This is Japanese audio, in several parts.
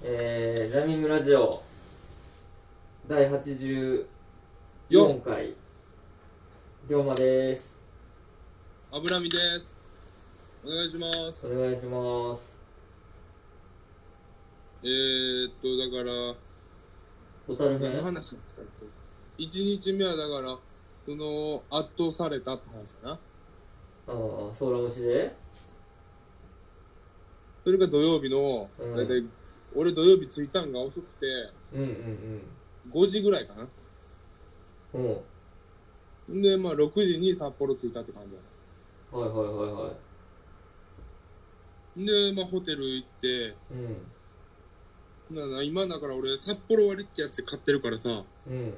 えー、ジャミングラジオ第84回龍馬です油身です。お願いします。お願いしますえー、っと、だから、小樽何の編？話だったっけ ?1 日目はだから、その、圧倒されたって話だな。ああソーラ虫で？それが土曜日の、うんだいたい、俺土曜日着いたんが遅くて、うんうん5時ぐらいかな。うんう。んんで、まあ、6時に札幌着いたって感じだはいはいはいはい。んで、まあ、ホテル行って、うん。なな今だから俺、札幌割ってやつ買ってるからさ、うん。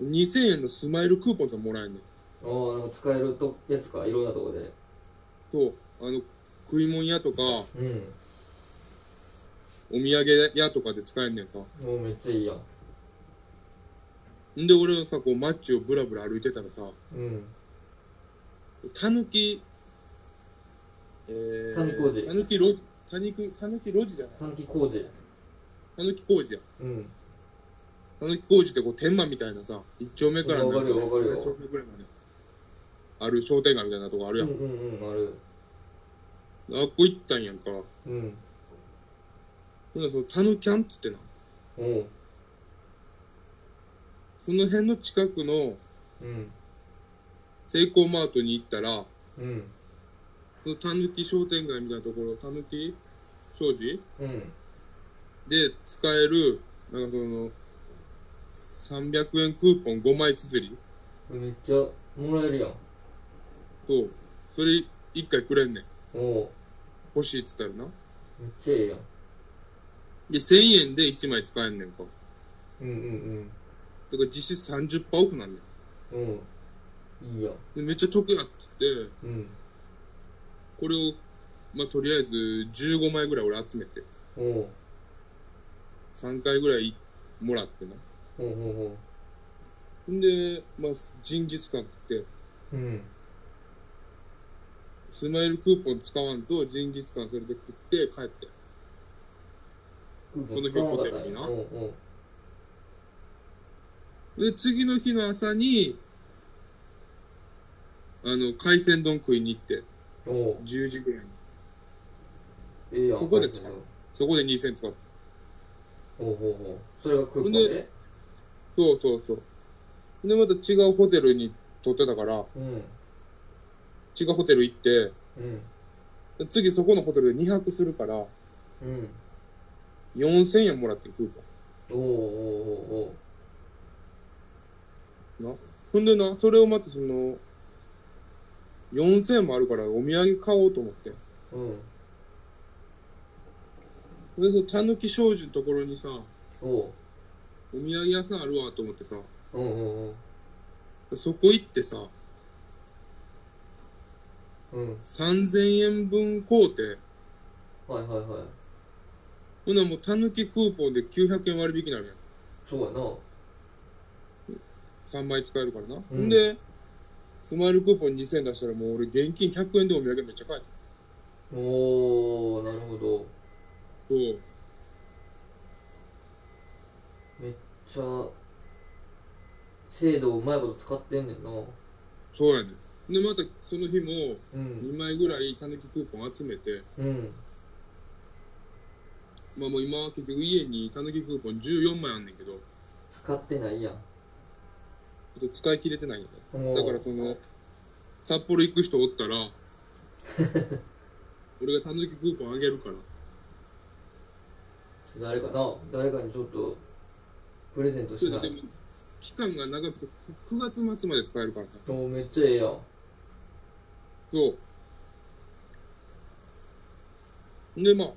2000円のスマイルクーポンがもらえんねん。ああなんか使えるとやつか？いろんなとこで。そう、あの、食い物屋とか、うんお土産屋とかで使えんねんか。もうめっちゃいいやんんで、俺はさ、こう、街をブラブラ歩いてたらさ、うんたぬき、えー、たぬき工事たぬき路地、たぬき、たぬき路地じゃない短期工事たぬき工事や。うんたぬき工事ってこう、天満みたいなさ、一丁目からわかるよわかる丁目ぐらいまで。ある商店街みたいなとこあるやん。うんうんうんあるあっこ行ったんやんか。うんほんならその、たぬきゃんっつってな。おうその辺の近くの、うん。セイコーマートに行ったら、うん。そのたぬき商店街みたいなところ、たぬき商事うん。で使える、なんかその、300円クーポン5枚綴り。めっちゃもらえるやん。と、それ1回くれんねん。おう。欲しいっつったらな。めっちゃええやんで、1000円で1枚使えんねんか。うんうんだから実質30%オフなんねん。うん。うんいいや。んで、めっちゃ得やってて、うん。これを、まあ、とりあえず15枚ぐらい俺集めて、おう3回ぐらいもらってな。ほうほうほんで、まあ、ジンギスカン食って、ううん。スマイルクーポン使わんとジンギスカンそれで食って帰って。その日ホテルにな。で、次の日の朝に、あの、海鮮丼食いに行って、おう。10時ぐらいに。ええやん。ここで使う。そこで2000使って。おうほうほう。それがクーポンほんでそうそうそう。で、また違うホテルに取ってたから、うん。違うホテル行って、うん。で次そこのホテルで2泊するから、うん4000円もらってクーおうおうおうおうポン。な。ほんでな、それをまたその、4000円もあるからお土産買おうと思って。うん。で、その、たぬき商事のところにさ、おう。お土産屋さんあるわと思ってさ、うんうんうん。そこ行ってさ、うん。3000円分買うて、はいはいはいほんならもうたぬきクーポンで900円割引になるやん。そうやな3枚使えるからな。うんんで、スマイルクーポン2000円出したらもう俺現金100円でお土産めっちゃ買えた。おーなるほどそう。めっちゃ制度をうまいこと使ってんねんなそうやねん。で、またその日もうん2枚ぐらいたぬきクーポン集めて、うんまあもう今結局家にたぬきクーポン14枚あんねんけど、ち使ってないやんょっと使い切れてないんやね。だからその、札幌行く人おったら、俺がたぬきクーポンあげるから。誰かな誰かにちょっとプレゼントしない期間が長くて9月末まで使えるからさ。もうめっちゃええやんそう。で、まあ、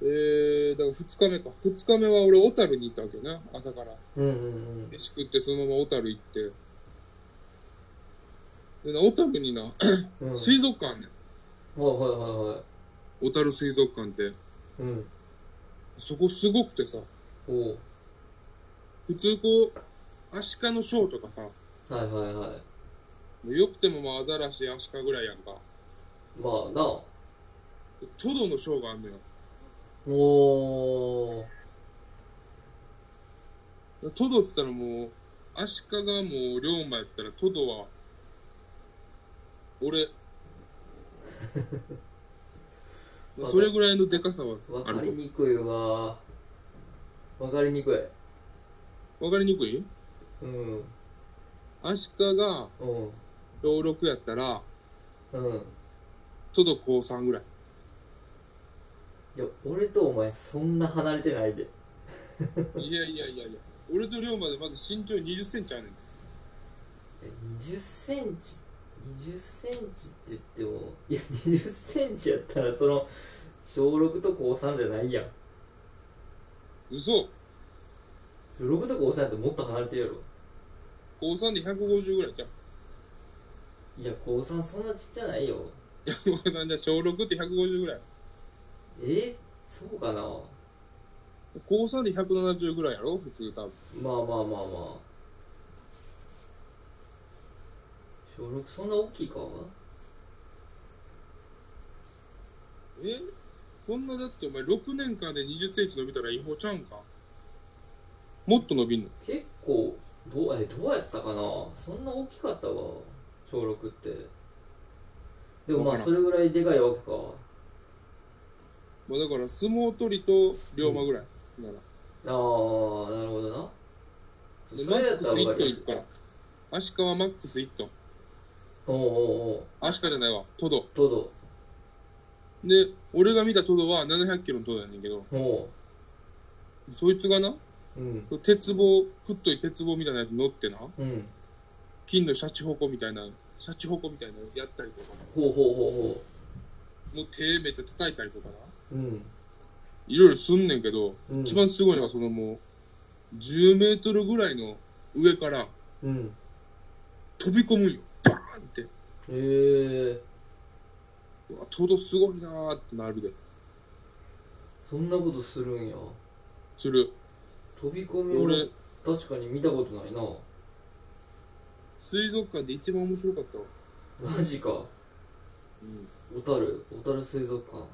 えー、だから2日目か。2日目は俺、小樽に行ったわけよな、朝から。うんうん飯食ってそのまま小樽行って。でな、小樽にな、うんうん水族館ねん。はいはいはいはい小樽水族館って。うんそこすごくてさ、おう普通こう、アシカのショーとかさ、はいはいはいよくてもまあアザラシ、アシカぐらいやんか。まあなトドのショーがあんのよ。おー。トドって言ったらもう、アシカがもう龍馬やったらトドは、俺、それぐらいのでかさはわかりにくいわ。わかりにくい。と。わかりにくい？うん。アシカがうん。小6やったら、うん。トド高3ぐらい。いや俺とお前そんな離れてないでいやいやいやいや。俺と龍馬でまず身長20センチあるねん。え20センチ20センチって言ってもいや20センチやったらその小6と高3じゃないやん嘘小6と高3やったらもっと離れてるやろ高3で150ぐらいじゃん。いや高3そんなちっちゃないよいや、高3じゃ小6って150ぐらい。え？そうかな？高3で170ぐらいやろ？普通多分。まあまあまあまあ。小6そんな大きいか？え？そんなだってお前6年間で20センチ伸びたら違法ちゃうんか？もっと伸びんの？結構どうえどうやったかな？そんな大きかったわ小6って。でもまあそれぐらいでかいわけかまあだから相撲取りと龍馬ぐらい。なら。ああなるほどなでマックス1トいくから。アシカはマックス1トン。おうおうおうアシカじゃないわ。トド。トドで、俺が見たトドは700キロのトドやねんけど、おそいつがな、ううん鉄棒、太い鉄棒みたいなやつ乗ってな、うん金のシャチホコみたいな、シャチホコみたいなのやったりとかな。ほうほうほうほもう手めっちゃ叩いたりとかな。ううんいろいろすんねんけど、うん一番すごいのがそのもう、10メートルぐらいの上からうん飛び込むんよ。バーンって。へえうわ、トドすごいなーってなるで。そんなことするんやする。飛び込み俺俺、確かに見たことないな水族館で一番面白かったわ。マジかうん。小樽小樽水族館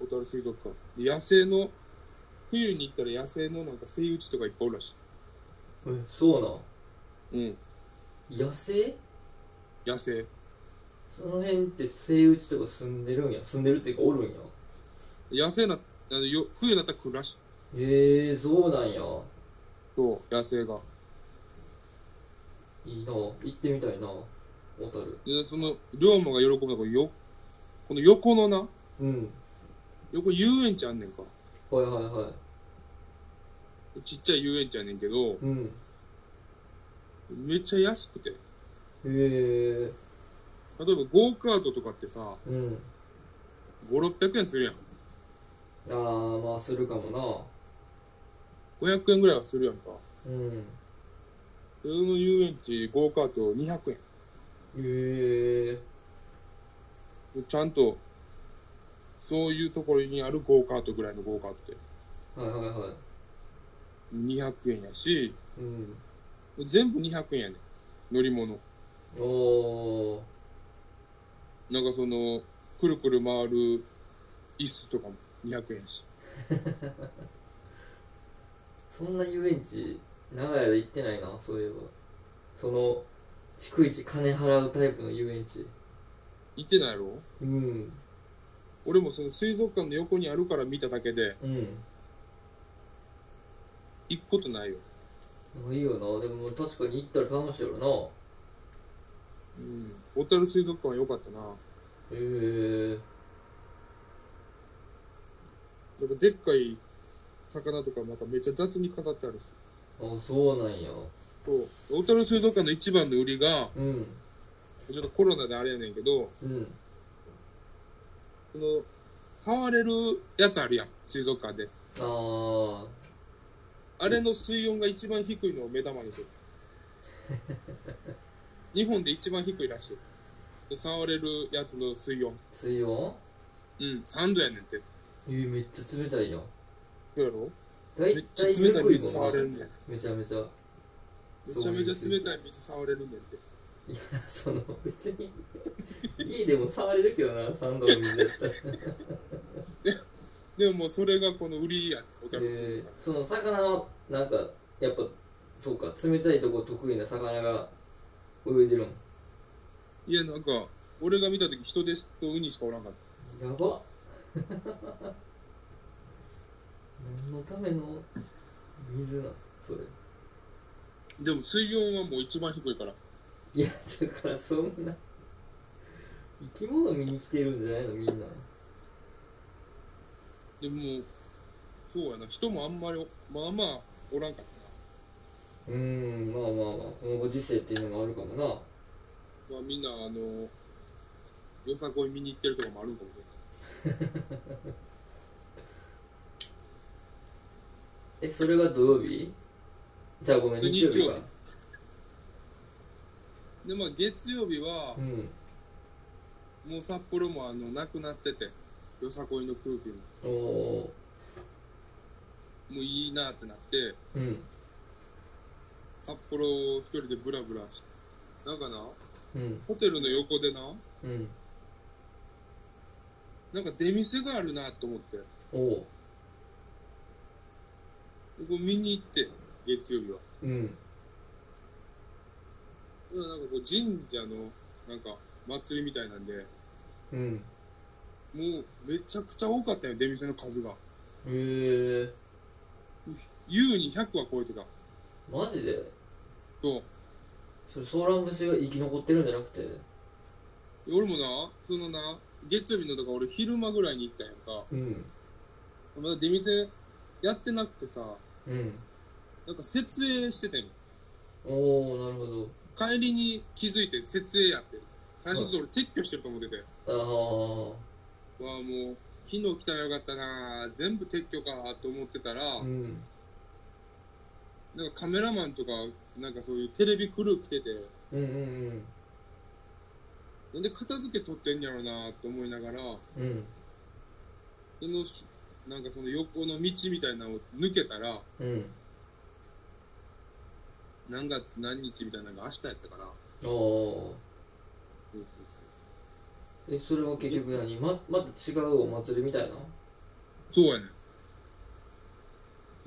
小樽水族館。で野生の、冬に行ったら野生のなんかセイウチとかいっぱいおるらしえそうな。うん。野生？野生。その辺ってセイウチとか住んでるんや？住んでるっていうかおるんや？野生な、あのよ冬になったら来るらしい。へえそうなんやそう、野生が。いいな行ってみたいな小樽で、その、龍馬が喜ぶのがよ、この横のな、うん横遊園地あんねんか。はいはいはちっちゃい遊園地やねんけど、いうんめっちゃ安くて。へえ例えばゴーカートとかってさ、うん5、600円するやん。ああまあするかも500円ぐらいはするやんか。なうんその遊園地、ゴーカート200円。へえでちゃんと、そういうところにあるゴーカートぐらいのゴーカートってはいはいはい。200円やし、うん。全部200円やねん。乗り物。おおなんかその、くるくる回る椅子とかも。200円やし。そんな遊園地長い間行ってないなそういえば。その逐一金払うタイプの遊園地。行ってないやろ？うん俺もその水族館の横にあるから見ただけで、うん行くことないよ。いいよなでも確かに行ったら楽しいやろうん。小樽水族館は良かったな。なへえやっぱでっかい魚とかまためっちゃ雑に飾ってあるし。あそうなんやそう。小樽水族館の一番の売りが、うんちょっとコロナであれやねんけど、うんその、触れるやつあるやん、水族館で。あああれの水温が一番低いのを目玉にしてる。日本で一番低いらしい。触れるやつの水温。水温？うん、3度やねんって。えー、めっちゃ冷たいやんそうやろ？大めっちゃ体冷たい水触れるねん。めちゃめちゃめちゃめちゃ冷たい水触れるねんって。いやその別に家でも触れるけどな3度の水やったらでももうそれがこの売りやお客さん。えー、その魚はなんかやっぱそうか冷たいとこ得意な魚が泳いでるん。いやなんか俺が見た時人手とウニしかおらんかった。やば。何のための水なんそれ。でも水温はもう一番低いからいやだからそんな生き物見に来てるんじゃないのみんな。でもそうやな。人もあんまりまあまあおらんかったうーんまあまあまあこのご時世っていうのがあるかもな。な、まあ、みんなあのよさこい見に行ってるとかもあるんかもし えそれが土曜日？じゃあごめんで日曜日かでまあ月曜日はうん。もう札幌もあのなくなっててよさこいの空気も。もういいなってなってーうん。札幌一人でブラブラして。なんかなうん。ホテルの横でなうん。なんか出店があるなと思って。そこ見に行って月曜日は。うんなんかこう神社のなんか祭りみたいなんでうん。もうめちゃくちゃ多かったよ出店の数が。へえ優に100は超えてた。マジで？そう。それソーラン節が生き残ってるんじゃなくて？俺もなそのな月曜日のだから俺昼間ぐらいに行ったんやんか。うん。まだ出店やってなくてさうん。なんか設営しててんおおなるほど帰りに気づいて設営やって最初俺撤去してると思ってて。ああわあもう昨日来たらよかったな全部撤去かと思ってたら、うん。なんかカメラマンとかなんかそういうテレビクルー来てて。うんうんなんで片付け取ってんやろなと思いながらうんうん。そのなんかその横の道みたいなのを抜けたらうん何月何日みたいなのが明日やったから。ああ。えそれは結局何？ままた違うお祭りみたいな？そうやね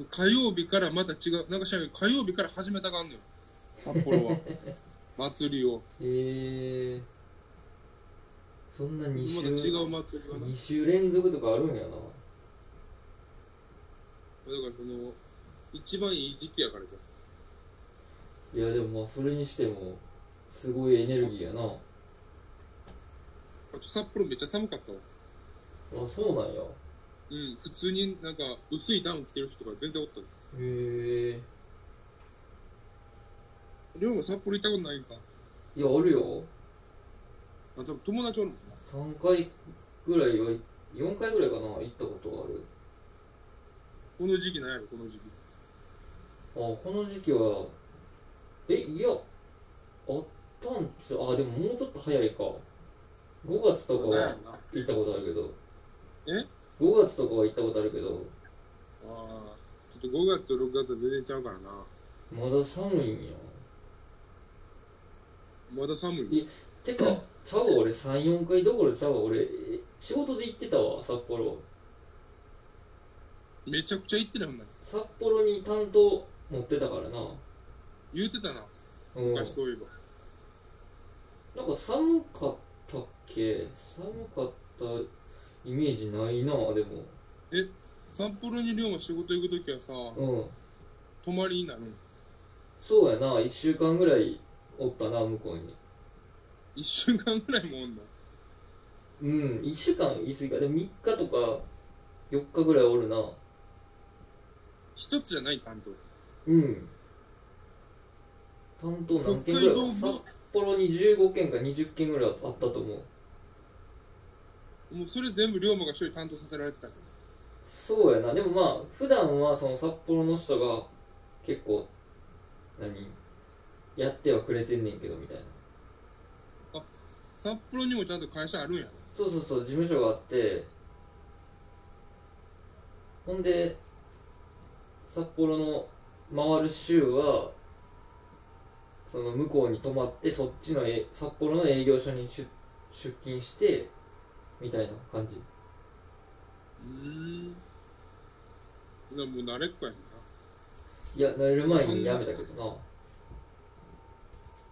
火曜日からまた違うなんか知ら火曜日から始めたがんのよ。札幌は。祭りを。へえ。そんな2また週違う祭りがな。だか2週連続とかあるんやな。らその一番いい時期やからじゃんいやでもまあそれにしてもすごいエネルギーやな。あ札幌めっちゃ寒かったわ。そうなんや。うん普通になんか薄いダウン着てる人とか全然おったへえ。龍馬札幌行ったことないんか。いやあるよ。あ多分友達おるもんな。3回ぐらいは4回ぐらいかな行ったことがある。この時期なんやろこの時期。あこの時期はえいやあったんちゃあでももうちょっと早いか。5月とかは行ったことあるけど。え？5月とかは行ったことあるけど。ああちょっと5月と6月は全然ちゃうからな。まだ寒いんや。まだ寒い？いてか ちゃうわ俺34回どころちゃうわ。俺え仕事で行ってたわ札幌。めちゃくちゃ行ってるもんな。札幌に担当持ってたからな言うてたな。うん。なんか昔そういえば。寒かったっけ？寒かったイメージないなでも。札幌に龍馬仕事行く時はさうん。泊まりになる？ん。そうやな1週間ぐらいおったな向こうに。1週間ぐらいもおんの？うん1週間言い過ぎか。でも3日とか4日ぐらいおるな。一つじゃない担当。うん担当何件ぐらい札幌に15件か20件ぐらいあったと思う。もうそれ全部龍馬が一人担当させられてたんそうやな。でもまあ普段はその札幌の人が結構何？やってはくれてんねんけどみたいな。札幌にもちゃんと会社あるんや。そうそうそう事務所があって。ほんで札幌の回る週はその向こうに泊まってそっちのえ札幌の営業所に出出勤してみたいな感じ。うーん。なもう慣れっこやんな。いや慣れる前にやめたけどな。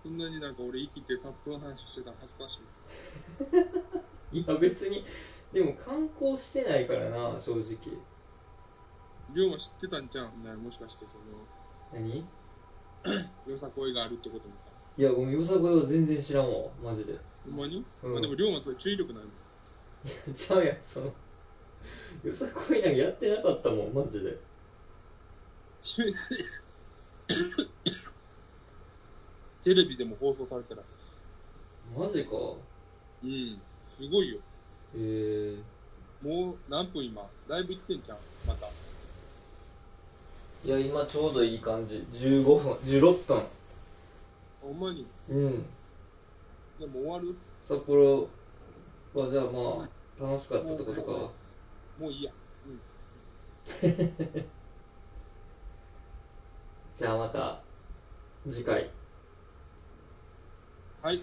そんなになんか俺生きてタップの話してたら恥ずかしい。いや別にでも観光してないからな正直。龍馬知ってたんじゃんなもしかしてその、何？い よさこいがあるってこともさ。やごめんよさこいは全然知らんわマジでほんまに、うんまあでも龍馬それ注意力ないもん。ちゃうやんそのよさこいなんかやってなかったもんマジで注意テレビでも放送されてたらマジかうん。すごいよ。えー、もう何分今？だいぶいってんじゃんまた。いや今ちょうどいい感じ。15分16分。ほんまに？うん。でも終わる？札幌はじゃあまあ楽しかったってことか。もういいや。じゃあまた次回。はい。